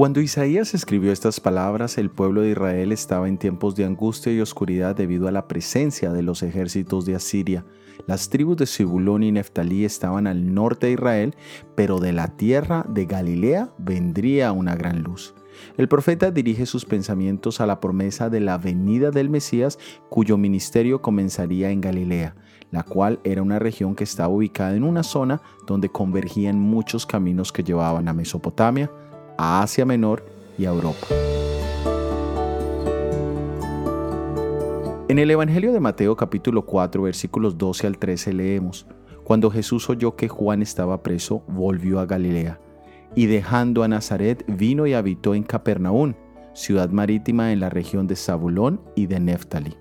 Cuando Isaías escribió estas palabras, el pueblo de Israel estaba en tiempos de angustia y oscuridad debido a la presencia de los ejércitos de Asiria. Las tribus de Zebulón y Neftalí estaban al norte de Israel, pero de la tierra de Galilea vendría una gran luz. El profeta dirige sus pensamientos a la promesa de la venida del Mesías, cuyo ministerio comenzaría en Galilea, la cual era una región que estaba ubicada en una zona donde convergían muchos caminos que llevaban a Mesopotamia, a Asia Menor y a Europa. En el Evangelio de Mateo capítulo 4 versículos 12 al 13 leemos, Cuando Jesús oyó que Juan estaba preso, volvió a Galilea, y dejando a Nazaret vino y habitó en Capernaum, ciudad marítima en la región de Zabulón y de Neftali.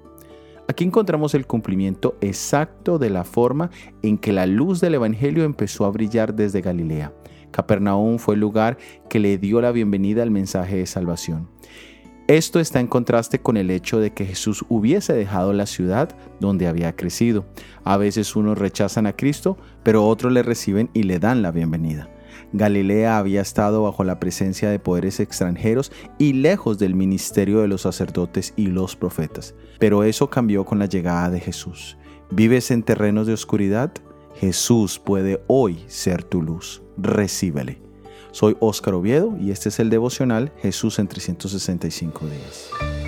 Aquí encontramos el cumplimiento exacto de la forma en que la luz del Evangelio empezó a brillar desde Galilea. Capernaum fue el lugar que le dio la bienvenida al mensaje de salvación. Esto está en contraste con el hecho de que Jesús hubiese dejado la ciudad donde había crecido. A veces unos rechazan a Cristo, pero otros le reciben y le dan la bienvenida. Galilea había estado bajo la presencia de poderes extranjeros y lejos del ministerio de los sacerdotes y los profetas. Pero eso cambió con la llegada de Jesús. ¿Vives en terrenos de oscuridad? Jesús puede hoy ser tu luz. Recíbele. Soy Óscar Oviedo y este es el devocional Jesús en 365 días.